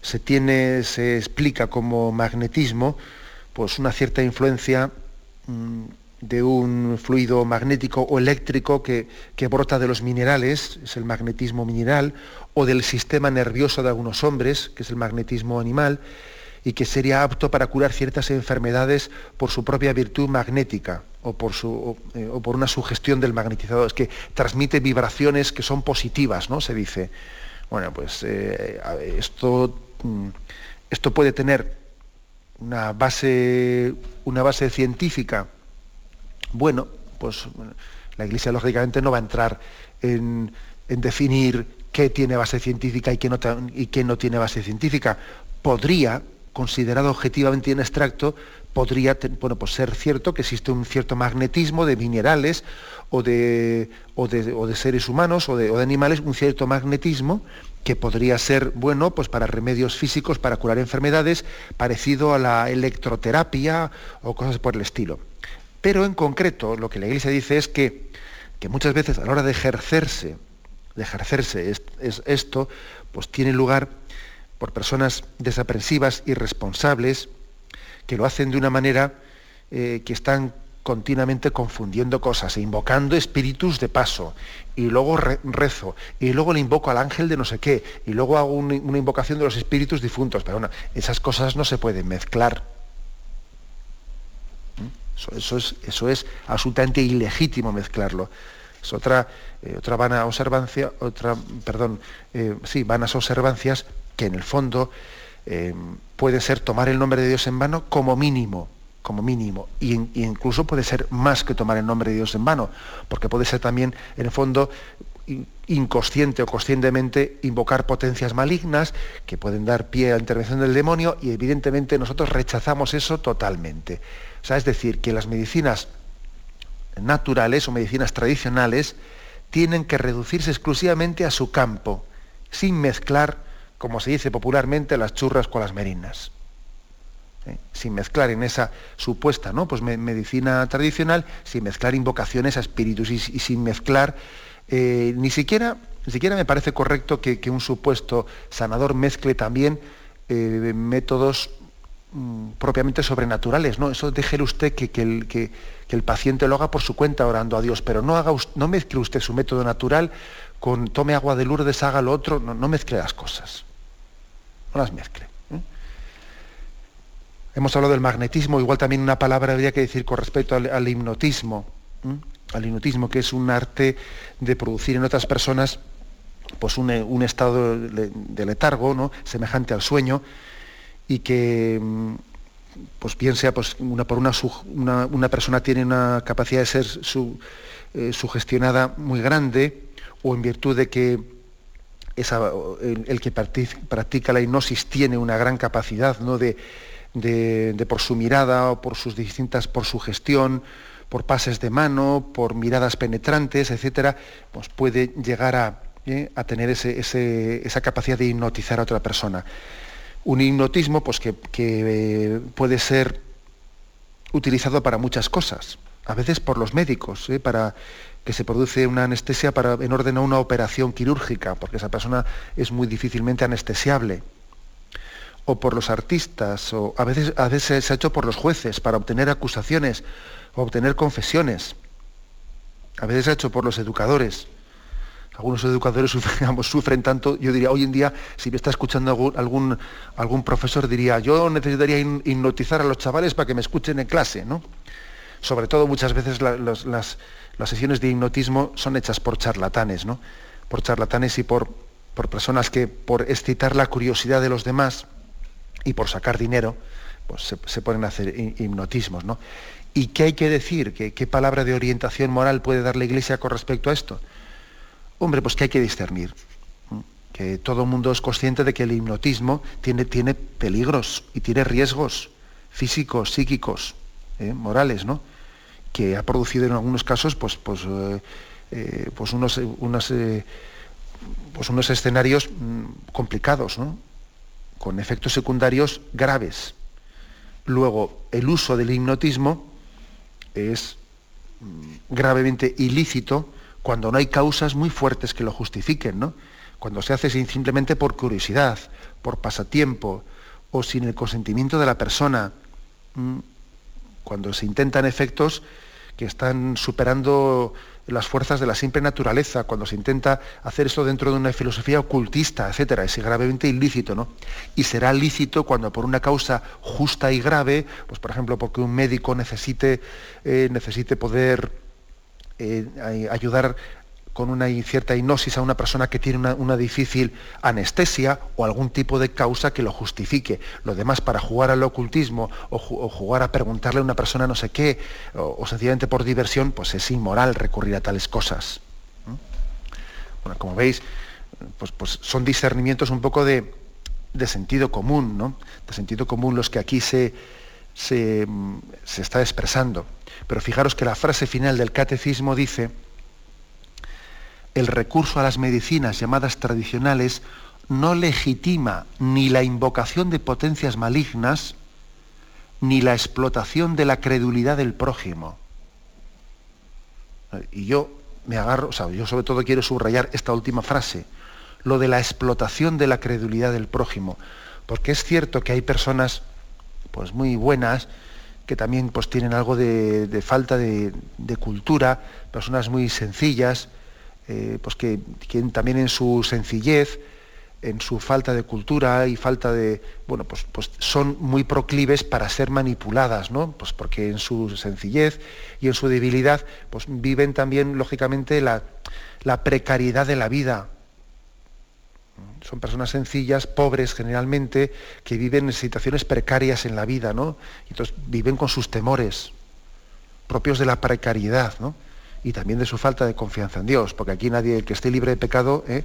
Se, tiene, se explica como magnetismo pues una cierta influencia mm, de un fluido magnético o eléctrico que, brota de los minerales, es el magnetismo mineral, o del sistema nervioso de algunos hombres, que es el magnetismo animal, y que sería apto para curar ciertas enfermedades por su propia virtud magnética o por, su, eh, o, por una sugestión del magnetizador, es que transmite vibraciones que son positivas, ¿no? Se dice. Bueno, pues eh, esto, mm, esto puede tener una base, una base científica bueno, pues la Iglesia lógicamente no va a entrar en, definir qué tiene base científica y qué, no, y qué no tiene base científica. Podría, considerado objetivamente en extracto, podría bueno, pues ser cierto que existe un cierto magnetismo de minerales o de, o de, seres humanos o de, animales, un cierto magnetismo que podría ser bueno pues para remedios físicos, para curar enfermedades, parecido a la electroterapia o cosas por el estilo. Pero en concreto lo que la Iglesia dice es que, muchas veces a la hora de ejercerse, de ejercerse es, esto, pues tiene lugar por personas desaprensivas, irresponsables, que lo hacen de una manera eh, que están continuamente confundiendo cosas e invocando espíritus de paso, y luego rezo, y luego le invoco al ángel de no sé qué, y luego hago una, invocación de los espíritus difuntos. Pero bueno, esas cosas no se pueden mezclar. Eso, es, eso es absolutamente ilegítimo mezclarlo. Es otra, eh, otra vana observancia, otra, perdón, eh, sí, vanas observancias que en el fondo eh, puede ser tomar el nombre de Dios en vano como mínimo, como mínimo, y, incluso puede ser más que tomar el nombre de Dios en vano, porque puede ser también, en el fondo, inconsciente o conscientemente invocar potencias malignas que pueden dar pie a la intervención del demonio y evidentemente nosotros rechazamos eso totalmente. O sea, es decir, que las medicinas naturales o medicinas tradicionales tienen que reducirse exclusivamente a su campo, sin mezclar, como se dice popularmente, las churras con las merinas. ¿eh? sin mezclar en esa supuesta ¿no? pues medicina tradicional, sin mezclar invocaciones a espíritus y, sin mezclar, eh, ni, siquiera, ni siquiera me parece correcto que, un supuesto sanador mezcle también eh, métodos mm, propiamente sobrenaturales. ¿no? Eso déjele usted que, el, que, el, paciente lo haga por su cuenta orando a Dios, pero no, haga, no mezcle usted su método natural con tome agua de Lourdes, haga lo otro, no, no mezcle las cosas. No las mezcle. Hemos hablado del magnetismo, igual también una palabra habría que decir con respecto al, hipnotismo, al hipnotismo, que es un arte de producir en otras personas pues un, estado de, letargo, ¿no? semejante al sueño, y que mm, pues bien sea pues, una, por una, una, persona tiene una capacidad de ser eh, sugestionada muy grande, o en virtud de que el, que practica la hipnosis tiene una gran capacidad ¿no? de, por su mirada o por sus distintas, por su gestión, por pases de mano, por miradas penetrantes, etcétera, pues puede llegar a, ¿eh? tener esa capacidad de hipnotizar a otra persona. Un hipnotismo pues, que, eh, puede ser utilizado para muchas cosas, a veces por los médicos, ¿eh? para que se produce una anestesia para, en orden a una operación quirúrgica, porque esa persona es muy difícilmente anestesiable o por los artistas, o a veces, a veces se ha hecho por los jueces para obtener acusaciones o obtener confesiones. A veces se ha hecho por los educadores. Algunos educadores sufren, tanto, yo diría, hoy en día, si me está escuchando algún, algún, profesor, diría, yo necesitaría hipnotizar a los chavales para que me escuchen en clase, ¿no? Sobre todo muchas veces las, las, sesiones de hipnotismo son hechas por charlatanes, ¿no? Por charlatanes y por, por personas que, por excitar la curiosidad de los demás, y por sacar dinero, pues se, se pueden hacer hipnotismos, ¿no? ¿Y qué hay que decir? ¿Qué, ¿Qué, palabra de orientación moral puede dar la Iglesia con respecto a esto? Hombre, pues que hay que discernir. Que todo el mundo es consciente de que el hipnotismo tiene, tiene peligros y tiene riesgos físicos, psíquicos, ¿eh? morales, ¿no? Que ha producido en algunos casos pues, pues, eh, eh, pues unos, unos, pues unos escenarios mm, complicados, ¿no? con efectos secundarios graves. Luego, el uso del hipnotismo es mm, gravemente ilícito cuando no hay causas muy fuertes que lo justifiquen, ¿no? Cuando se hace simplemente por curiosidad, por pasatiempo o sin el consentimiento de la persona, mm, cuando se intentan efectos que están superando las fuerzas de la simple naturaleza, cuando se intenta hacer esto dentro de una filosofía ocultista, etcétera, es gravemente ilícito, ¿no? Y será lícito cuando por una causa justa y grave, pues por ejemplo porque un médico necesite, eh, necesite poder eh, ayudar con una cierta hipnosis a una persona que tiene una, difícil anestesia o algún tipo de causa que lo justifique. Lo demás, para jugar al ocultismo o, jugar a preguntarle a una persona no sé qué, o, sencillamente por diversión, pues es inmoral recurrir a tales cosas. Bueno, como veis, pues, pues, son discernimientos un poco de, sentido común, ¿no? De sentido común los que aquí se, se está expresando. Pero fijaros que la frase final del catecismo dice, el recurso a las medicinas llamadas tradicionales no legitima ni la invocación de potencias malignas, ni la explotación de la credulidad del prójimo. Y yo me agarro, o sea, yo sobre todo quiero subrayar esta última frase, lo de la explotación de la credulidad del prójimo, porque es cierto que hay personas pues muy buenas que también pues tienen algo de, falta de, de, cultura, personas muy sencillas, eh, pues que, también en su sencillez, en su falta de cultura y falta de, bueno, pues, pues son muy proclives para ser manipuladas, ¿no? Pues porque en su sencillez y en su debilidad, pues viven también, lógicamente, la, precariedad de la vida. Son personas sencillas, pobres generalmente, que viven en situaciones precarias en la vida, ¿no? Entonces viven con sus temores propios de la precariedad, ¿no? Y también de su falta de confianza en Dios, porque aquí nadie, el que esté libre de pecado, ¿eh?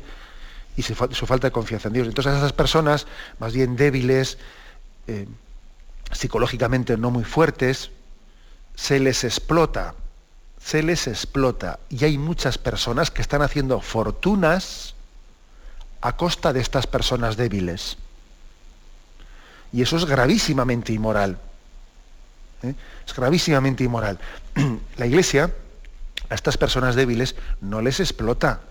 y su, falta de confianza en Dios. Entonces esas personas, más bien débiles, eh, psicológicamente no muy fuertes, se les explota, se les explota. Y hay muchas personas que están haciendo fortunas a costa de estas personas débiles. Y eso es gravísimamente inmoral. ¿eh? Es gravísimamente inmoral. La Iglesia a estas personas débiles no les explota.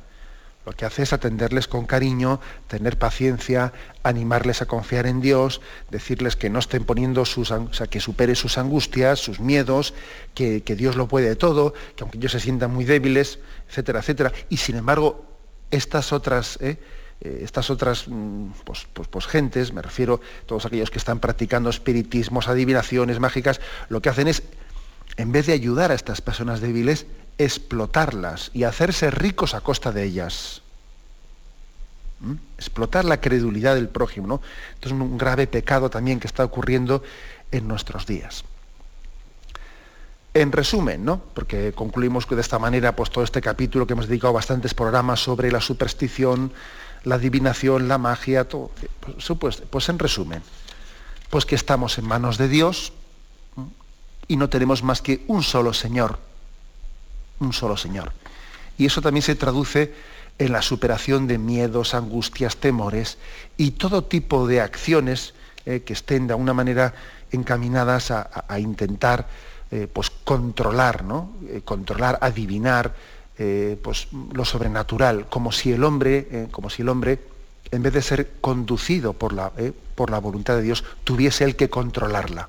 Lo que hace es atenderles con cariño, tener paciencia, animarles a confiar en Dios, decirles que no estén poniendo sus, o sea, que supere sus angustias, sus miedos, que, Dios lo puede todo, que aunque ellos se sientan muy débiles, etcétera, etcétera. Y sin embargo, estas otras, ¿eh? Eh, estas otras mm, pues, pues, pues, gentes, me refiero a todos aquellos que están practicando espiritismos, adivinaciones mágicas, lo que hacen es, en vez de ayudar a estas personas débiles, explotarlas y hacerse ricos a costa de ellas. ¿Mm? Explotar la credulidad del prójimo. ¿no? Esto es un grave pecado también que está ocurriendo en nuestros días. En resumen, ¿no? porque concluimos de esta manera pues, todo este capítulo que hemos dedicado bastantes programas sobre la superstición, la adivinación, la magia, todo. Pues, en resumen, pues que estamos en manos de Dios y no tenemos más que un solo Señor, un solo Señor. Y eso también se traduce en la superación de miedos, angustias, temores y todo tipo de acciones eh, que estén de alguna manera encaminadas a, intentar eh, pues controlar, ¿no? Eh, controlar, adivinar pues, lo sobrenatural, como si el hombre, como si el hombre, en vez de ser conducido por la, por la voluntad de Dios, tuviese el que controlarla.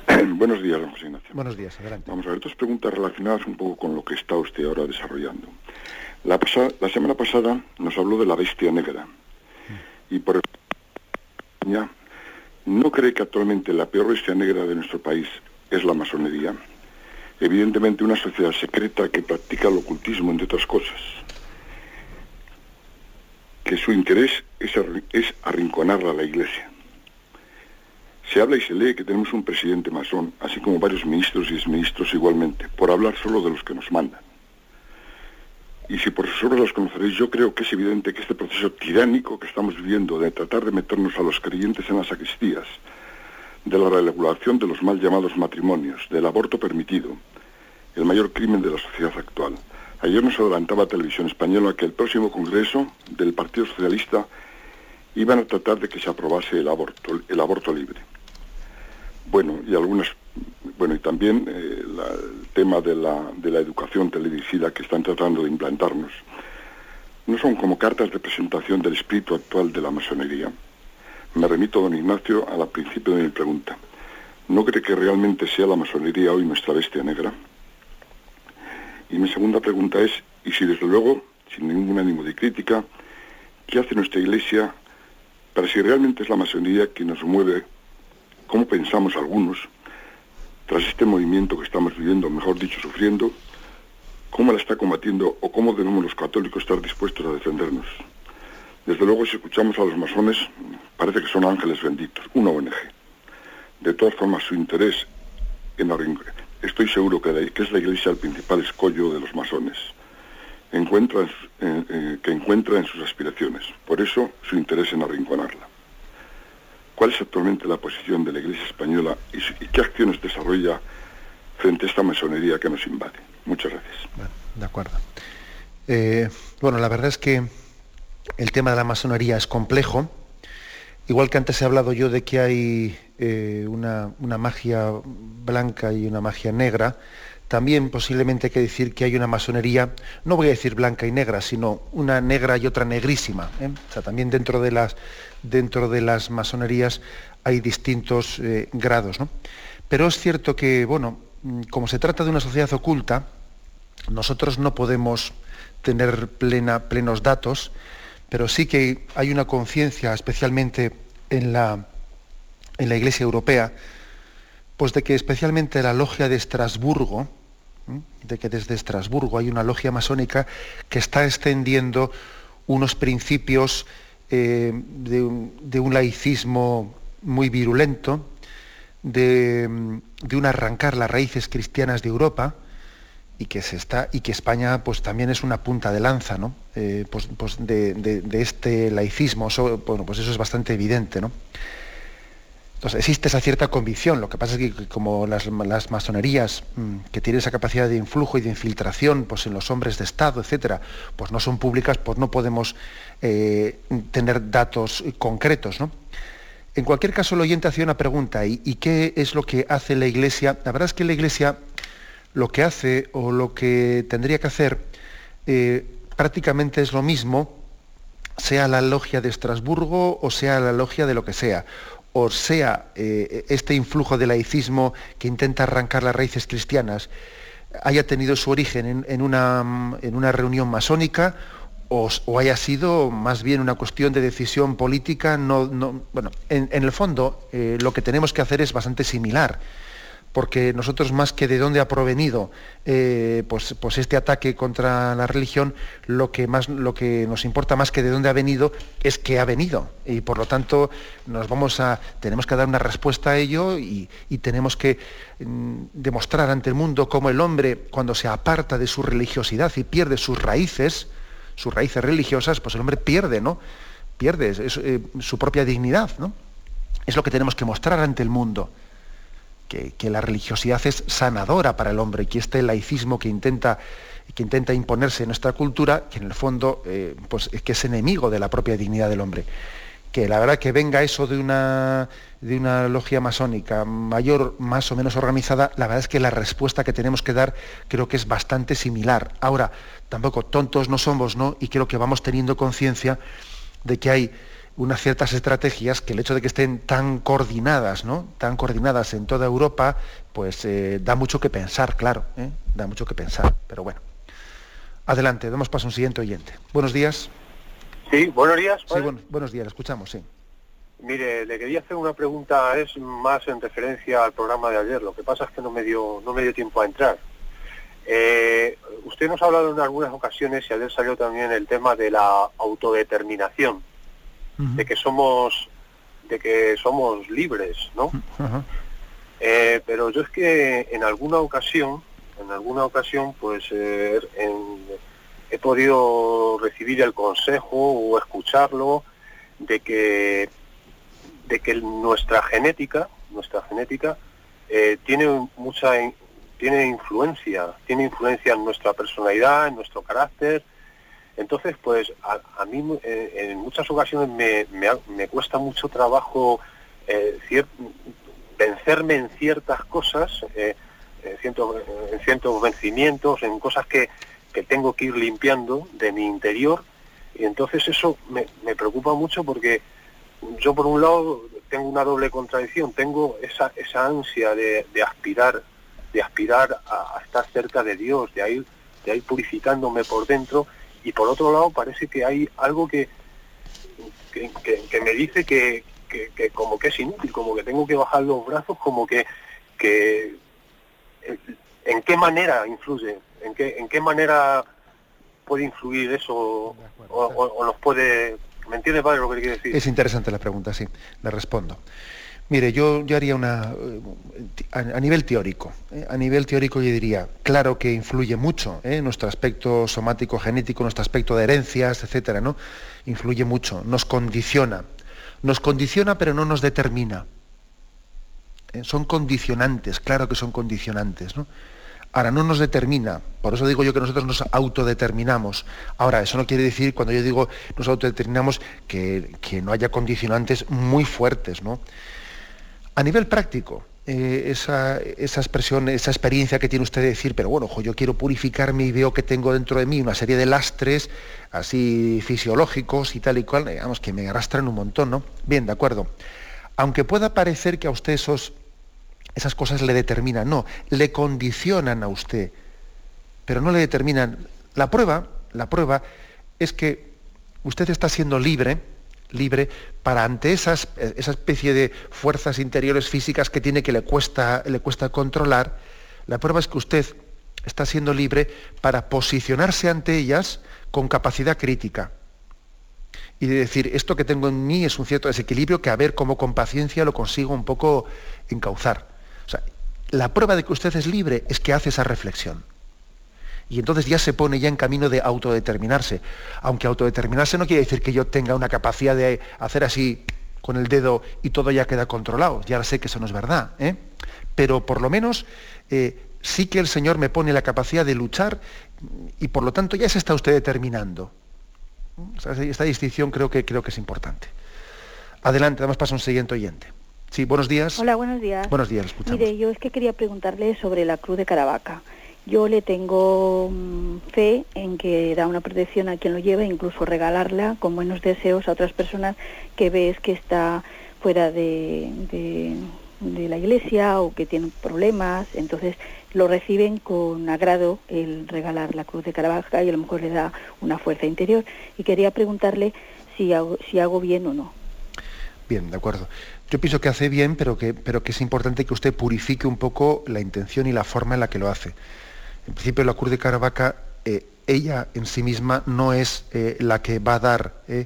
buenos días, don José Ignacio. Buenos días, adelante. Vamos a ver dos preguntas relacionadas un poco con lo que está usted ahora desarrollando. La, la semana pasada nos habló de la bestia negra. Y por ya, ¿no cree que actualmente la peor bestia negra de nuestro país es la masonería? Evidentemente una sociedad secreta que practica el ocultismo, entre otras cosas. Que su interés es, es arrinconarla a la iglesia se habla y se lee que tenemos un presidente masón, así como varios ministros y exministros igualmente, por hablar solo de los que nos mandan. Y si por sus obras los conoceréis, yo creo que es evidente que este proceso tiránico que estamos viviendo de tratar de meternos a los creyentes en las sacristías, de la regulación de los mal llamados matrimonios, del aborto permitido, el mayor crimen de la sociedad actual. Ayer nos adelantaba Televisión Española que el próximo Congreso del Partido Socialista iban a tratar de que se aprobase el aborto libre. Bueno, y algunas, bueno, y también eh, el tema de la, de la educación televisida que están tratando de implantarnos. No son como cartas de presentación del espíritu actual de la masonería. Me remito, don Ignacio, a la principio de mi pregunta. ¿No cree que realmente sea la masonería hoy nuestra bestia negra? Y mi segunda pregunta es, y si desde luego, sin ningún ánimo de crítica, ¿qué hace nuestra Iglesia para si realmente es la masonería quien nos mueve cómo pensamos algunos, tras este movimiento que estamos viviendo, mejor dicho, sufriendo, cómo la está combatiendo o cómo debemos los católicos estar dispuestos a defendernos. Desde luego, si escuchamos a los masones, parece que son ángeles benditos, una ONG. De todas formas, su interés en la estoy seguro que, es la iglesia el principal escollo de los masones, encuentra, que encuentra en sus aspiraciones. Por eso, su interés en arrinconarla cuál es actualmente la posición de la Iglesia española y, qué acciones desarrolla frente a esta masonería que nos invade. Muchas gracias. de acuerdo. Eh, bueno, la verdad es que el tema de la masonería es complejo. Igual que antes he hablado yo de que hay eh, una, magia blanca y una magia negra, también posiblemente hay que decir que hay una masonería, no voy a decir blanca y negra, sino una negra y otra negrísima. ¿eh? O sea, también dentro de las, dentro de las masonerías hay distintos eh, grados. ¿no? Pero es cierto que, bueno, mm, como se trata de una sociedad oculta, nosotros no podemos tener plena, plenos datos, pero sí que hay una conciencia, especialmente en la, en la Iglesia Europea, pues de que especialmente la logia de Estrasburgo, de que desde Estrasburgo hay una logia masónica que está extendiendo unos principios eh, de, un, laicismo muy virulento, de, un arrancar las raíces cristianas de Europa, y que se está y que España pues también es una punta de lanza ¿no? Eh, pues, pues de, este laicismo bueno pues eso es bastante evidente ¿no? Entonces existe esa cierta convicción, lo que pasa es que como las, masonerías mm, que tienen esa capacidad de influjo y de infiltración pues, en los hombres de Estado, etcétera, pues no son públicas, pues no podemos eh, tener datos concretos. ¿no? En cualquier caso, el oyente hacía una pregunta, ¿y, qué es lo que hace la Iglesia? La verdad es que la Iglesia lo que hace o lo que tendría que hacer eh, prácticamente es lo mismo, sea la logia de Estrasburgo o sea la logia de lo que sea, o sea eh, este influjo de laicismo que intenta arrancar las raíces cristianas haya tenido su origen en, una, en una, reunión masónica o, haya sido más bien una cuestión de decisión política, no, bueno, en, el fondo eh, lo que tenemos que hacer es bastante similar porque nosotros más que de dónde ha provenido eh, pues, pues, este ataque contra la religión, lo que, más, lo que nos importa más que de dónde ha venido es que ha venido. Y por lo tanto nos vamos a, tenemos que dar una respuesta a ello y, tenemos que mm, demostrar ante el mundo cómo el hombre, cuando se aparta de su religiosidad y pierde sus raíces, sus raíces religiosas, pues el hombre pierde, ¿no? Pierde eh, su propia dignidad, ¿no? Es lo que tenemos que mostrar ante el mundo que, la religiosidad es sanadora para el hombre, que este laicismo que intenta, que intenta imponerse en nuestra cultura, que en el fondo eh, pues, que es enemigo de la propia dignidad del hombre. Que la verdad que venga eso de una, de una logia masónica mayor, más o menos organizada, la verdad es que la respuesta que tenemos que dar creo que es bastante similar. Ahora, tampoco tontos no somos, ¿no? Y creo que vamos teniendo conciencia de que hay unas ciertas estrategias que el hecho de que estén tan coordinadas, ¿no? Tan coordinadas en toda Europa, pues eh, da mucho que pensar, claro, ¿eh? da mucho que pensar, pero bueno. Adelante, damos paso a un siguiente oyente. Buenos días. Sí, buenos días. Sí, buenos días, escuchamos, sí. Mire, le quería hacer una pregunta, es más en referencia al programa de ayer, lo que pasa es que no me dio, no me dio tiempo a entrar. Eh, usted nos ha hablado en algunas ocasiones y ayer salió también el tema de la autodeterminación de que somos de que somos libres, ¿no? Eh, pero yo es que en alguna ocasión, en alguna ocasión, pues eh, he podido recibir el consejo o escucharlo de que de que nuestra genética, nuestra genética eh, tiene mucha tiene influencia, tiene influencia en nuestra personalidad, en nuestro carácter, entonces, pues a, mí eh, en muchas ocasiones me, cuesta mucho trabajo eh, vencerme en ciertas cosas, eh, en, ciertos, vencimientos, en cosas que, tengo que ir limpiando de mi interior. Y entonces eso me, preocupa mucho porque yo por un lado tengo una doble contradicción, tengo esa, esa ansia de, aspirar, de aspirar a, estar cerca de Dios, de ir, de ir purificándome por dentro y por otro lado parece que hay algo que, que, me dice que, como que es inútil, como que tengo que bajar los brazos, como que, que en qué manera influye, en qué, en qué manera puede influir eso o, o, nos puede... ¿Me entiende, padre, lo que quiere decir? Es interesante la pregunta, sí, le respondo. Mire, yo, haría una, eh, a, nivel teórico, ¿eh? a nivel teórico yo diría, claro que influye mucho ¿eh? nuestro aspecto somático, genético, nuestro aspecto de herencias, etcétera, ¿no? Influye mucho, nos condiciona. Nos condiciona pero no nos determina. Son condicionantes, claro que son condicionantes. Ahora, no nos determina, por eso digo yo que nosotros nos autodeterminamos. Ahora, eso no quiere decir, cuando yo digo nos autodeterminamos, que, no haya condicionantes muy fuertes. ¿no? A nivel práctico, eh, esa, expresión, esa experiencia que tiene usted de decir, pero bueno, yo quiero purificarme y veo que tengo dentro de mí una serie de lastres así fisiológicos y tal y cual, digamos, que me arrastran un montón, ¿no? Bien, de acuerdo. Aunque pueda parecer que a usted esos, esas cosas le determinan, no, le condicionan a usted, pero no le determinan. La prueba, la prueba es que usted está siendo libre, libre para ante esas, esa especie de fuerzas interiores físicas que tiene que le cuesta, le cuesta controlar, la prueba es que usted está siendo libre para posicionarse ante ellas con capacidad crítica. Y de decir, esto que tengo en mí es un cierto desequilibrio que a ver cómo con paciencia lo consigo un poco encauzar. La prueba de que usted es libre es que hace esa reflexión. Y entonces ya se pone ya en camino de autodeterminarse. Aunque autodeterminarse no quiere decir que yo tenga una capacidad de hacer así con el dedo y todo ya queda controlado. Ya sé que eso no es verdad. ¿eh? Pero por lo menos eh, sí que el Señor me pone la capacidad de luchar y por lo tanto ya se está usted determinando. esta distinción creo que, creo que es importante. Adelante, damos paso a un siguiente oyente. Sí, buenos días. Hola, buenos días. Buenos días, escuchamos. Mire, yo es que quería preguntarle sobre la cruz de Caravaca. Yo le tengo mm, fe en que da una protección a quien lo lleva, incluso regalarla con buenos deseos a otras personas que ves que está fuera de, de, la iglesia o que tienen problemas. Entonces lo reciben con agrado el regalar la cruz de Caravaca y a lo mejor le da una fuerza interior. Y quería preguntarle si hago, si hago bien o no. Bien, de acuerdo. Yo pienso que hace bien, pero que, pero que es importante que usted purifique un poco la intención y la forma en la que lo hace. En principio, la cruz de Caravaca, eh, ella en sí misma no es eh, la que va a dar eh,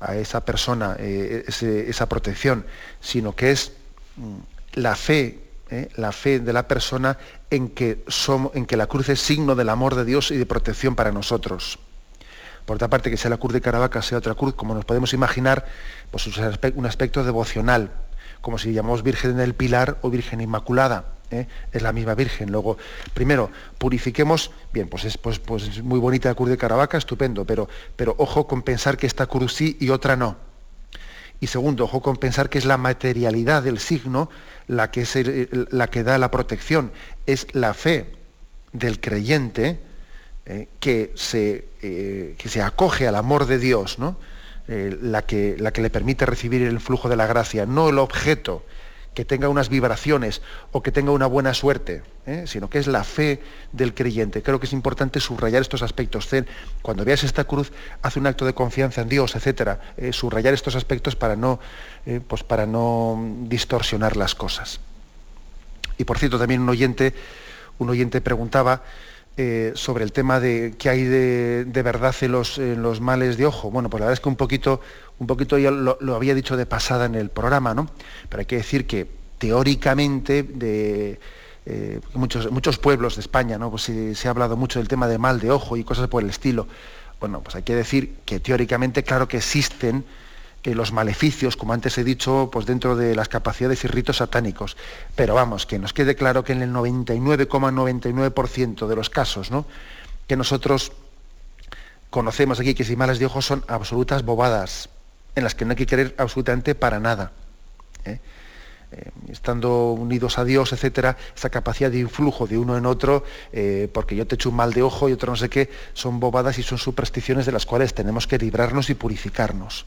a esa persona esa protección, sino que es mm, la fe, la fe de la persona en que, la cruz es signo del amor de Dios y de protección para nosotros. Por otra parte, que sea la cruz de Caravaca, sea otra cruz, como nos podemos imaginar, pues un aspecto devocional, como si llamamos Virgen del Pilar o Virgen Inmaculada ¿eh? es la misma Virgen. Luego, primero, purifiquemos, bien, pues es, pues, pues muy bonita la cruz de Caravaca, estupendo, pero, pero ojo con pensar que esta cruz sí y otra no. Y segundo, ojo con pensar que es la materialidad del signo la que, es la que da la protección. Es la fe del creyente ¿eh? que, se, eh, que se acoge al amor de Dios, ¿no? La, que, la que le permite recibir el flujo de la gracia, no el objeto que tenga unas vibraciones o que tenga una buena suerte, ¿eh? sino que es la fe del creyente. Creo que es importante subrayar estos aspectos. Cuando veas esta cruz, hace un acto de confianza en Dios, etc. Eh, subrayar estos aspectos para no, eh, pues para no distorsionar las cosas. Y por cierto, también un oyente, un oyente preguntaba sobre el tema de qué hay de, verdad en los, los, males de ojo. Bueno, pues la verdad es que un poquito, un poquito ya lo, había dicho de pasada en el programa, ¿no? Pero hay que decir que teóricamente de eh, muchos, muchos pueblos de España, ¿no? Pues se, ha hablado mucho del tema de mal de ojo y cosas por el estilo. Bueno, pues hay que decir que teóricamente, claro que existen eh, los maleficios, como antes he dicho, pues dentro de las capacidades y ritos satánicos. Pero vamos, que nos quede claro que en el 99,99% de los casos, ¿no? Que nosotros conocemos aquí que si malas de ojo son absolutas bobadas, en las que no hay que querer absolutamente para nada. ¿eh? Eh, estando unidos a Dios, etcétera, esa capacidad de influjo de uno en otro, porque yo te echo un mal de ojo y otro no sé qué, son bobadas y son supersticiones de las cuales tenemos que librarnos y purificarnos.